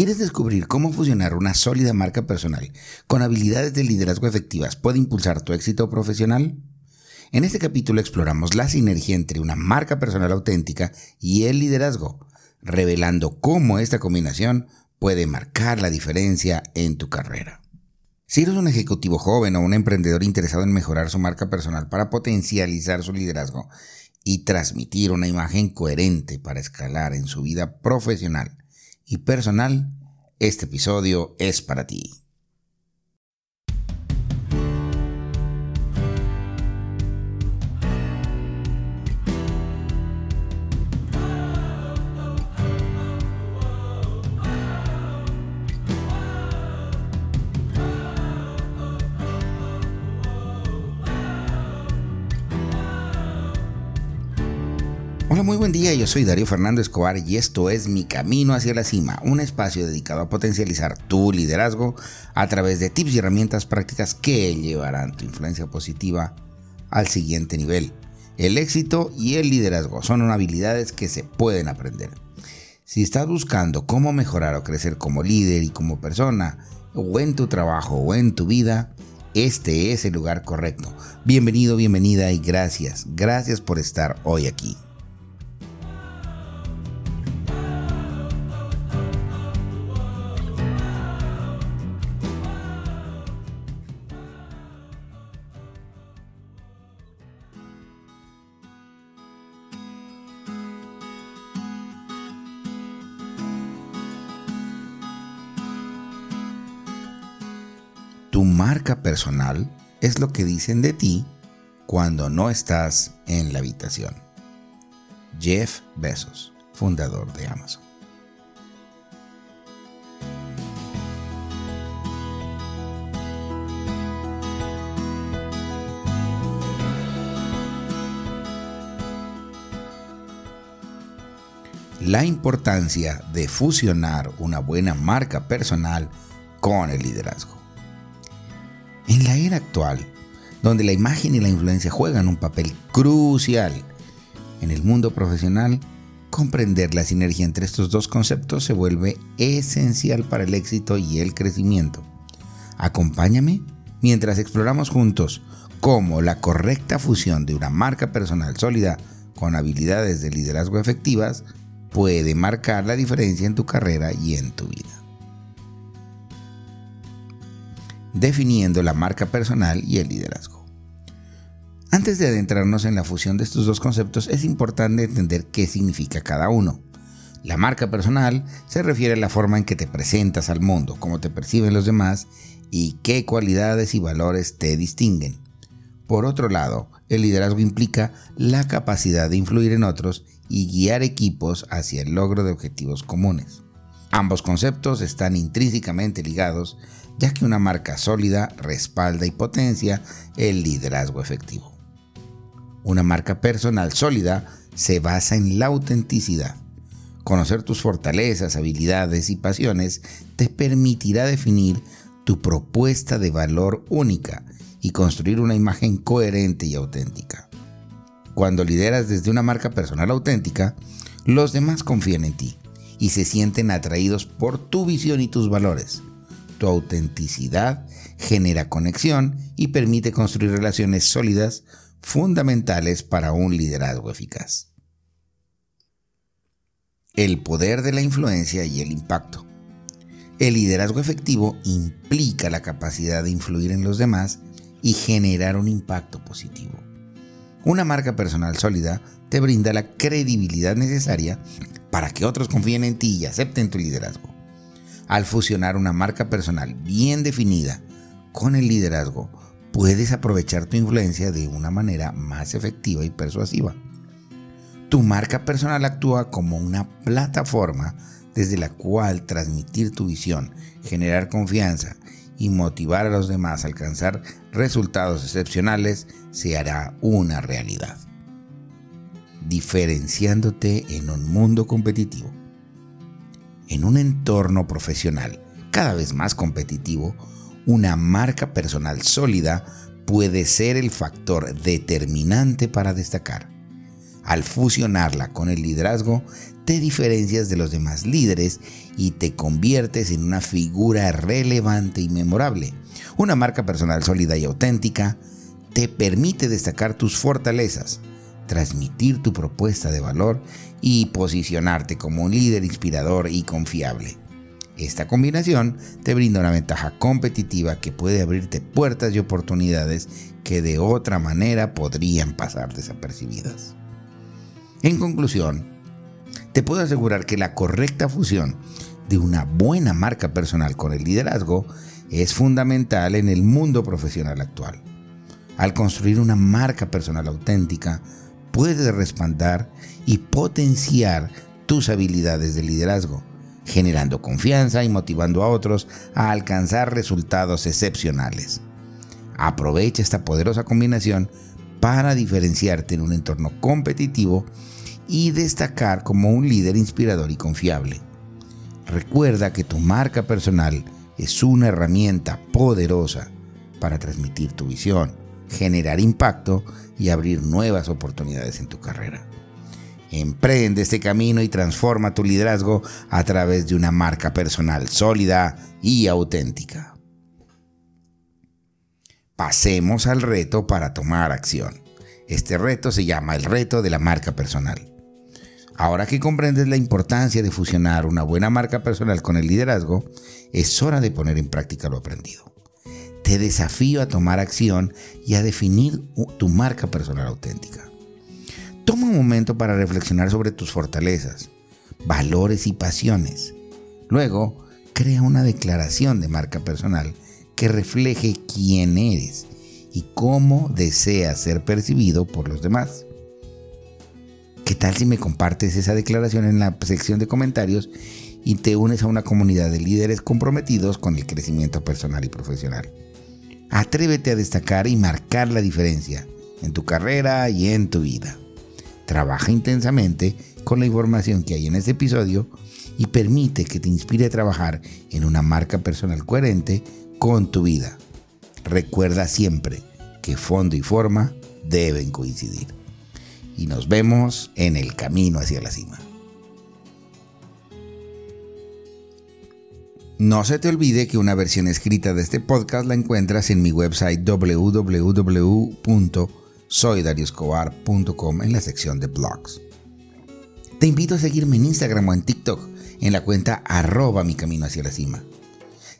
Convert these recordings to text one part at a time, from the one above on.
¿Quieres descubrir cómo fusionar una sólida marca personal con habilidades de liderazgo efectivas puede impulsar tu éxito profesional? En este capítulo exploramos la sinergia entre una marca personal auténtica y el liderazgo, revelando cómo esta combinación puede marcar la diferencia en tu carrera. Si eres un ejecutivo joven o un emprendedor interesado en mejorar su marca personal para potencializar su liderazgo y transmitir una imagen coherente para escalar en su vida profesional y personal, este episodio es para ti. Hola, muy buen día, yo soy Darío Fernando Escobar y esto es Mi Camino hacia la Cima, un espacio dedicado a potencializar tu liderazgo a través de tips y herramientas prácticas que llevarán tu influencia positiva al siguiente nivel. El éxito y el liderazgo son habilidades que se pueden aprender. Si estás buscando cómo mejorar o crecer como líder y como persona, o en tu trabajo o en tu vida, este es el lugar correcto. Bienvenido, bienvenida y gracias. Gracias por estar hoy aquí. Tu marca personal es lo que dicen de ti cuando no estás en la habitación. Jeff Bezos, fundador de Amazon. La importancia de fusionar una buena marca personal con el liderazgo. En la era actual, donde la imagen y la influencia juegan un papel crucial en el mundo profesional, comprender la sinergia entre estos dos conceptos se vuelve esencial para el éxito y el crecimiento. Acompáñame mientras exploramos juntos cómo la correcta fusión de una marca personal sólida con habilidades de liderazgo efectivas puede marcar la diferencia en tu carrera y en tu vida. Definiendo la marca personal y el liderazgo. Antes de adentrarnos en la fusión de estos dos conceptos, es importante entender qué significa cada uno. La marca personal se refiere a la forma en que te presentas al mundo, cómo te perciben los demás y qué cualidades y valores te distinguen. Por otro lado, el liderazgo implica la capacidad de influir en otros y guiar equipos hacia el logro de objetivos comunes. Ambos conceptos están intrínsecamente ligados ya que una marca sólida respalda y potencia el liderazgo efectivo. Una marca personal sólida se basa en la autenticidad. Conocer tus fortalezas, habilidades y pasiones te permitirá definir tu propuesta de valor única y construir una imagen coherente y auténtica. Cuando lideras desde una marca personal auténtica, los demás confían en ti y se sienten atraídos por tu visión y tus valores tu autenticidad genera conexión y permite construir relaciones sólidas fundamentales para un liderazgo eficaz. El poder de la influencia y el impacto. El liderazgo efectivo implica la capacidad de influir en los demás y generar un impacto positivo. Una marca personal sólida te brinda la credibilidad necesaria para que otros confíen en ti y acepten tu liderazgo. Al fusionar una marca personal bien definida con el liderazgo, puedes aprovechar tu influencia de una manera más efectiva y persuasiva. Tu marca personal actúa como una plataforma desde la cual transmitir tu visión, generar confianza y motivar a los demás a alcanzar resultados excepcionales se hará una realidad, diferenciándote en un mundo competitivo. En un entorno profesional cada vez más competitivo, una marca personal sólida puede ser el factor determinante para destacar. Al fusionarla con el liderazgo, te diferencias de los demás líderes y te conviertes en una figura relevante y memorable. Una marca personal sólida y auténtica te permite destacar tus fortalezas, transmitir tu propuesta de valor y posicionarte como un líder inspirador y confiable. Esta combinación te brinda una ventaja competitiva que puede abrirte puertas y oportunidades que de otra manera podrían pasar desapercibidas. En conclusión, te puedo asegurar que la correcta fusión de una buena marca personal con el liderazgo es fundamental en el mundo profesional actual. Al construir una marca personal auténtica, puedes respaldar y potenciar tus habilidades de liderazgo, generando confianza y motivando a otros a alcanzar resultados excepcionales. Aprovecha esta poderosa combinación para diferenciarte en un entorno competitivo y destacar como un líder inspirador y confiable. Recuerda que tu marca personal es una herramienta poderosa para transmitir tu visión, generar impacto y abrir nuevas oportunidades en tu carrera. Emprende este camino y transforma tu liderazgo a través de una marca personal sólida y auténtica. Pasemos al reto para tomar acción. Este reto se llama el reto de la marca personal. Ahora que comprendes la importancia de fusionar una buena marca personal con el liderazgo, es hora de poner en práctica lo aprendido. Te desafío a tomar acción y a definir tu marca personal auténtica. Toma un momento para reflexionar sobre tus fortalezas, valores y pasiones. Luego, crea una declaración de marca personal que refleje quién eres y cómo deseas ser percibido por los demás. ¿Qué tal si me compartes esa declaración en la sección de comentarios y te unes a una comunidad de líderes comprometidos con el crecimiento personal y profesional? Atrévete a destacar y marcar la diferencia en tu carrera y en tu vida. Trabaja intensamente con la información que hay en este episodio y permite que te inspire a trabajar en una marca personal coherente con tu vida. Recuerda siempre que fondo y forma deben coincidir. Y nos vemos en el camino hacia la cima. No se te olvide que una versión escrita de este podcast la encuentras en mi website www.soydariuscobar.com en la sección de blogs. Te invito a seguirme en Instagram o en TikTok en la cuenta arroba mi camino hacia la cima.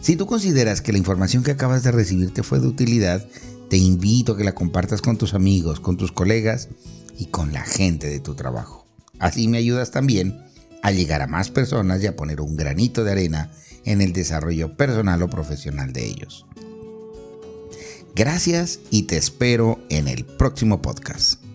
Si tú consideras que la información que acabas de recibir te fue de utilidad, te invito a que la compartas con tus amigos, con tus colegas y con la gente de tu trabajo. Así me ayudas también a llegar a más personas y a poner un granito de arena en el desarrollo personal o profesional de ellos. Gracias y te espero en el próximo podcast.